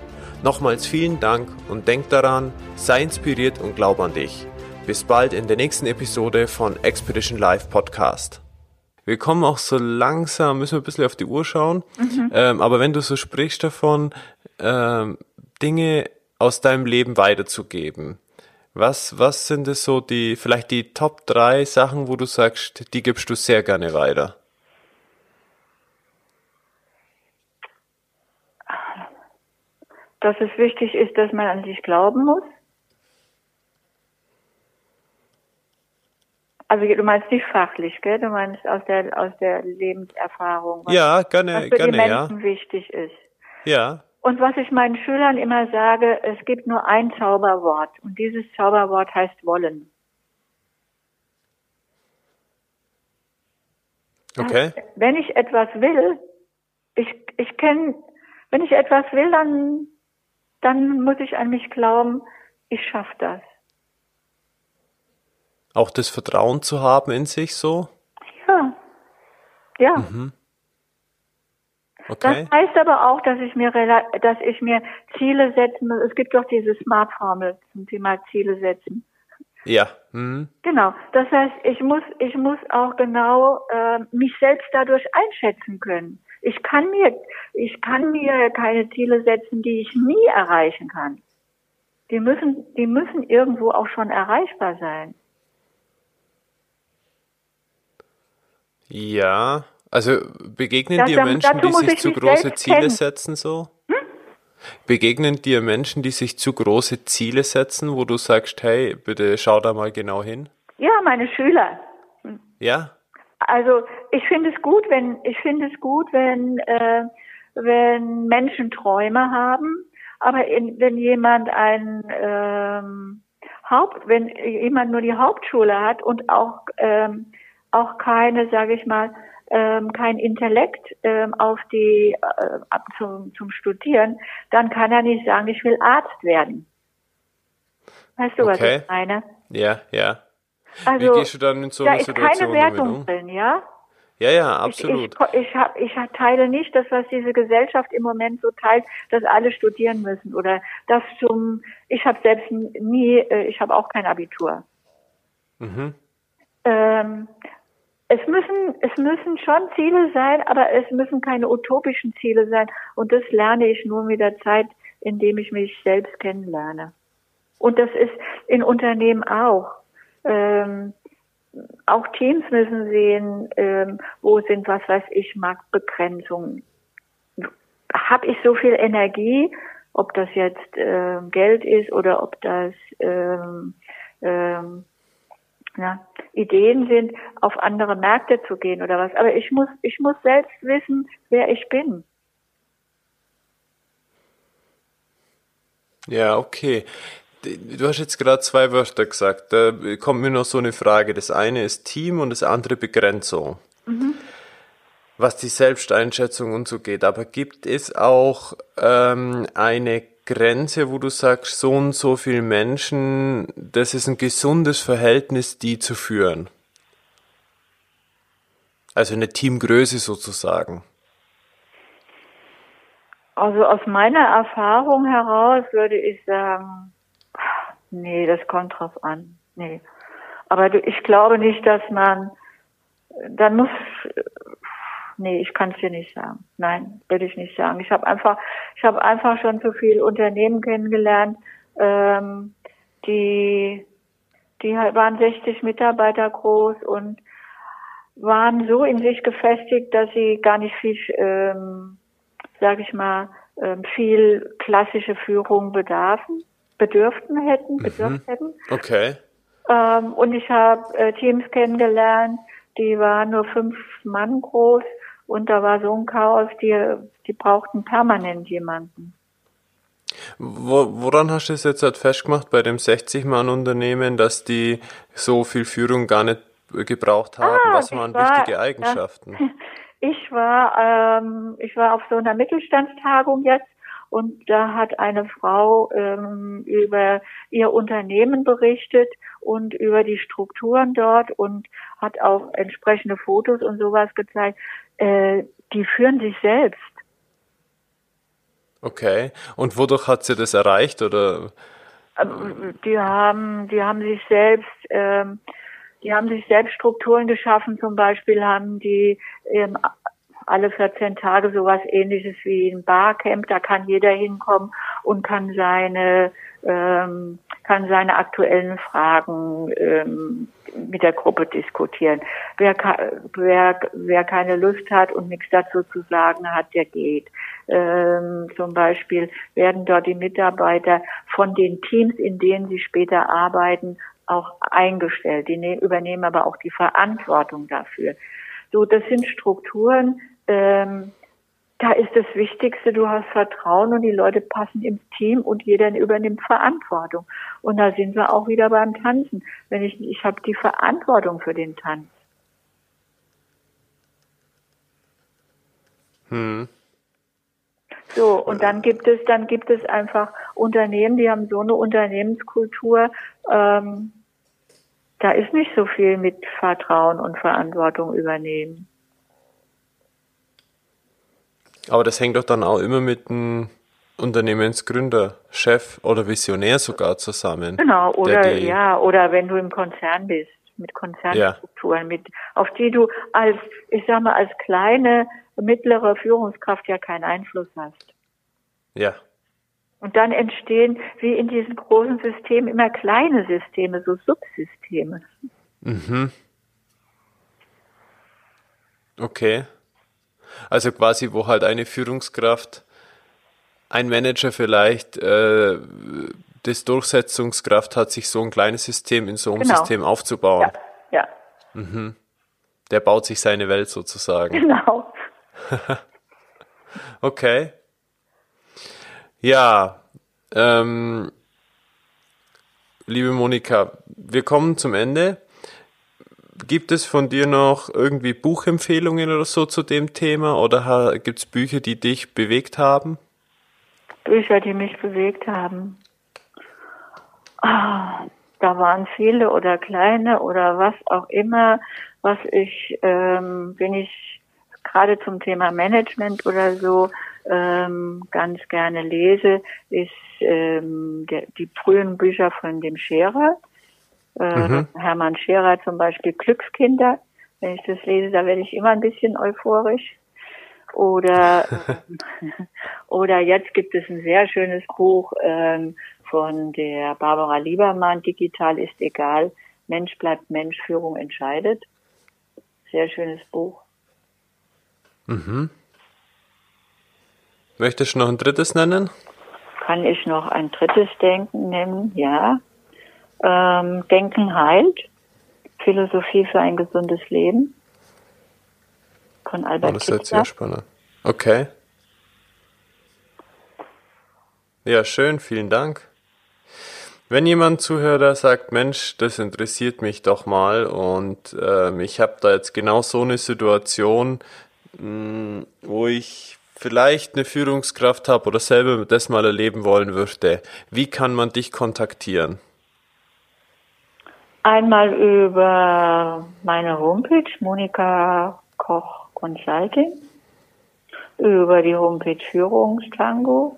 Nochmals vielen Dank und denk daran, sei inspiriert und glaub an dich. Bis bald in der nächsten Episode von Expedition Live Podcast. Wir kommen auch so langsam, müssen wir ein bisschen auf die Uhr schauen. Mhm. Ähm, aber wenn du so sprichst davon, ähm, Dinge aus deinem Leben weiterzugeben, was, was sind es so die, vielleicht die Top drei Sachen, wo du sagst, die gibst du sehr gerne weiter? Dass es wichtig ist, dass man an sich glauben muss. Also du meinst nicht fachlich, gell? Du meinst aus der aus der Lebenserfahrung. Was, ja, gerne, was für gerne, die Menschen ja. wichtig ist. Ja. Und was ich meinen Schülern immer sage, es gibt nur ein Zauberwort und dieses Zauberwort heißt wollen. Okay. Wenn ich etwas will, ich, ich kenne, wenn ich etwas will, dann, dann muss ich an mich glauben, ich schaffe das. Auch das Vertrauen zu haben in sich so? Ja. Ja. Mhm. Okay. Das heißt aber auch, dass ich mir, dass ich mir Ziele setzen muss. Es gibt doch diese Smart-Formel zum Thema Ziele setzen. Ja. Mhm. Genau. Das heißt, ich muss, ich muss auch genau äh, mich selbst dadurch einschätzen können. Ich kann mir, ich kann mir keine Ziele setzen, die ich nie erreichen kann. Die müssen, die müssen irgendwo auch schon erreichbar sein. Ja, also begegnen das, dir Menschen, die sich zu große Ziele kennen. setzen so? Hm? Begegnen dir Menschen, die sich zu große Ziele setzen, wo du sagst, hey, bitte schau da mal genau hin? Ja, meine Schüler. Ja. Also ich finde es gut, wenn ich finde es gut, wenn äh, wenn Menschen Träume haben, aber in, wenn jemand ein ähm, Haupt, wenn jemand nur die Hauptschule hat und auch ähm, auch keine, sage ich mal, ähm, kein Intellekt ähm, auf die äh, ab zum, zum Studieren, dann kann er nicht sagen, ich will Arzt werden. Weißt du, okay. was ich meine? Ja, ja. Also, Wie gehst du dann in so da einer Situation keine Wertung um? drin, ja? Ja, ja, absolut. Ich, ich, ich, hab, ich teile nicht das, was diese Gesellschaft im Moment so teilt, dass alle studieren müssen oder das zum. Ich habe selbst nie, äh, ich habe auch kein Abitur. Mhm. Ähm, es müssen, es müssen schon Ziele sein, aber es müssen keine utopischen Ziele sein. Und das lerne ich nur mit der Zeit, indem ich mich selbst kennenlerne. Und das ist in Unternehmen auch. Ähm, auch Teams müssen sehen, ähm, wo sind, was weiß ich, Marktbegrenzungen. Habe ich so viel Energie, ob das jetzt äh, Geld ist oder ob das ähm, ähm, ja, Ideen sind, auf andere Märkte zu gehen oder was. Aber ich muss, ich muss selbst wissen, wer ich bin. Ja, okay. Du hast jetzt gerade zwei Wörter gesagt. Da kommt mir noch so eine Frage. Das eine ist Team und das andere Begrenzung. Mhm. Was die Selbsteinschätzung und so geht. Aber gibt es auch ähm, eine Grenze, wo du sagst, so und so viele Menschen, das ist ein gesundes Verhältnis, die zu führen? Also eine Teamgröße sozusagen. Also aus meiner Erfahrung heraus würde ich sagen, nee, das kommt drauf an. Nee. Aber ich glaube nicht, dass man, dann muss nee, ich kann es dir nicht sagen. Nein, würde ich nicht sagen. Ich habe einfach, ich habe einfach schon so viel Unternehmen kennengelernt, ähm, die, die halt waren 60 Mitarbeiter groß und waren so in sich gefestigt, dass sie gar nicht viel, ähm, sage ich mal, ähm, viel klassische Führung bedarfen, bedürften hätten, mhm. bedürft hätten. Okay. Ähm, und ich habe äh, Teams kennengelernt, die waren nur fünf Mann groß und da war so ein Chaos, die, die brauchten permanent jemanden. Wo, woran hast du es jetzt halt festgemacht bei dem 60-Mann-Unternehmen, dass die so viel Führung gar nicht gebraucht haben? Ah, Was waren war, wichtige Eigenschaften? Ja, ich war, ähm, ich war auf so einer Mittelstandstagung jetzt und da hat eine Frau ähm, über ihr Unternehmen berichtet und über die Strukturen dort und hat auch entsprechende Fotos und sowas gezeigt. Äh, die führen sich selbst. Okay. Und wodurch hat sie das erreicht oder? Ähm, die haben, die haben sich selbst, ähm, die haben sich selbst Strukturen geschaffen. Zum Beispiel haben die ähm, alle 14 Tage sowas ähnliches wie ein Barcamp. Da kann jeder hinkommen und kann seine ähm, kann seine aktuellen Fragen ähm, mit der Gruppe diskutieren. Wer, wer, wer keine Lust hat und nichts dazu zu sagen hat, der geht. Ähm, zum Beispiel werden dort die Mitarbeiter von den Teams, in denen sie später arbeiten, auch eingestellt. Die ne übernehmen aber auch die Verantwortung dafür. So, das sind Strukturen, ähm, da ist das Wichtigste, du hast Vertrauen und die Leute passen ins Team und jeder übernimmt Verantwortung. Und da sind wir auch wieder beim Tanzen. Wenn ich, ich habe die Verantwortung für den Tanz. Hm. So, und dann gibt es, dann gibt es einfach Unternehmen, die haben so eine Unternehmenskultur, ähm, da ist nicht so viel mit Vertrauen und Verantwortung übernehmen. Aber das hängt doch dann auch immer mit einem Unternehmensgründer, Chef oder Visionär sogar zusammen. Genau, oder ja, oder wenn du im Konzern bist, mit Konzernstrukturen, ja. mit, auf die du als, ich sag mal, als kleine, mittlere Führungskraft ja keinen Einfluss hast. Ja. Und dann entstehen, wie in diesen großen Systemen, immer kleine Systeme, so Subsysteme. Mhm. Okay. Also quasi, wo halt eine Führungskraft, ein Manager vielleicht äh, das Durchsetzungskraft hat, sich so ein kleines System in so einem genau. System aufzubauen. Ja. ja. Mhm. Der baut sich seine Welt sozusagen. Genau. okay. Ja, ähm, liebe Monika, wir kommen zum Ende. Gibt es von dir noch irgendwie Buchempfehlungen oder so zu dem Thema oder gibt es Bücher, die dich bewegt haben? Bücher, die mich bewegt haben. Ah, da waren viele oder kleine oder was auch immer, was ich, ähm, wenn ich gerade zum Thema Management oder so ähm, ganz gerne lese, ist ähm, der, die frühen Bücher von dem Scherer. Äh, mhm. Hermann Scherer zum Beispiel Glückskinder. Wenn ich das lese, da werde ich immer ein bisschen euphorisch. Oder oder jetzt gibt es ein sehr schönes Buch ähm, von der Barbara Liebermann, Digital ist egal, Mensch bleibt Mensch, Führung entscheidet. Sehr schönes Buch. Mhm. Möchtest du noch ein drittes nennen? Kann ich noch ein drittes Denken nennen? Ja. Ähm, Denken heilt. Philosophie für ein gesundes Leben. Von Albert oh, Das ist sehr spannend. Okay. Ja, schön, vielen Dank. Wenn jemand Zuhörer sagt, Mensch, das interessiert mich doch mal und äh, ich habe da jetzt genau so eine Situation, mh, wo ich vielleicht eine Führungskraft habe oder selber das mal erleben wollen würde, wie kann man dich kontaktieren? Einmal über meine Homepage, Monika Koch Consulting, über die Homepage Führungstango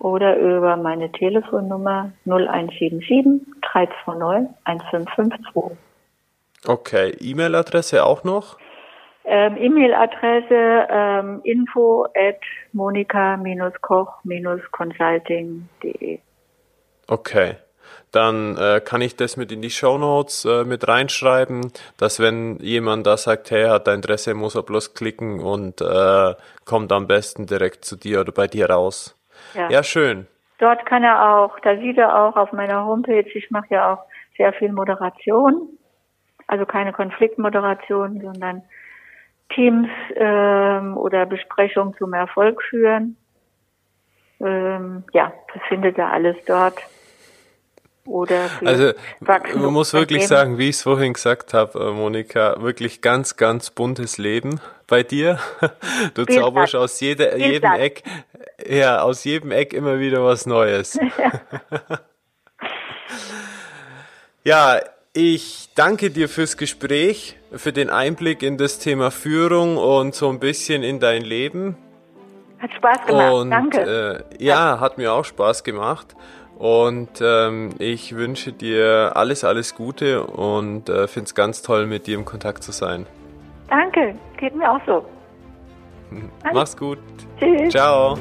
oder über meine Telefonnummer 0177 329 1552. Okay, E-Mail-Adresse auch noch? Ähm, E-Mail-Adresse ähm, info at monika-koch-consulting.de. Okay. Dann äh, kann ich das mit in die Show Notes äh, mit reinschreiben, dass wenn jemand da sagt, hey, hat Interesse, muss er bloß klicken und äh, kommt am besten direkt zu dir oder bei dir raus. Ja. ja, schön. Dort kann er auch, da sieht er auch auf meiner Homepage, ich mache ja auch sehr viel Moderation, also keine Konfliktmoderation, sondern Teams ähm, oder Besprechungen zum Erfolg führen. Ähm, ja, das findet er alles dort. Oder also man muss wirklich sagen, wie ich es vorhin gesagt habe, äh, Monika, wirklich ganz, ganz buntes Leben bei dir. Du Spielplatz. zauberst aus jeder, jedem Eck, ja, aus jedem Eck immer wieder was Neues. ja, ich danke dir fürs Gespräch, für den Einblick in das Thema Führung und so ein bisschen in dein Leben. Hat Spaß gemacht, und, danke. Äh, ja, hat mir auch Spaß gemacht. Und ähm, ich wünsche dir alles, alles Gute und äh, finde es ganz toll, mit dir im Kontakt zu sein. Danke, geht mir auch so. Mach's gut. Tschüss. Ciao.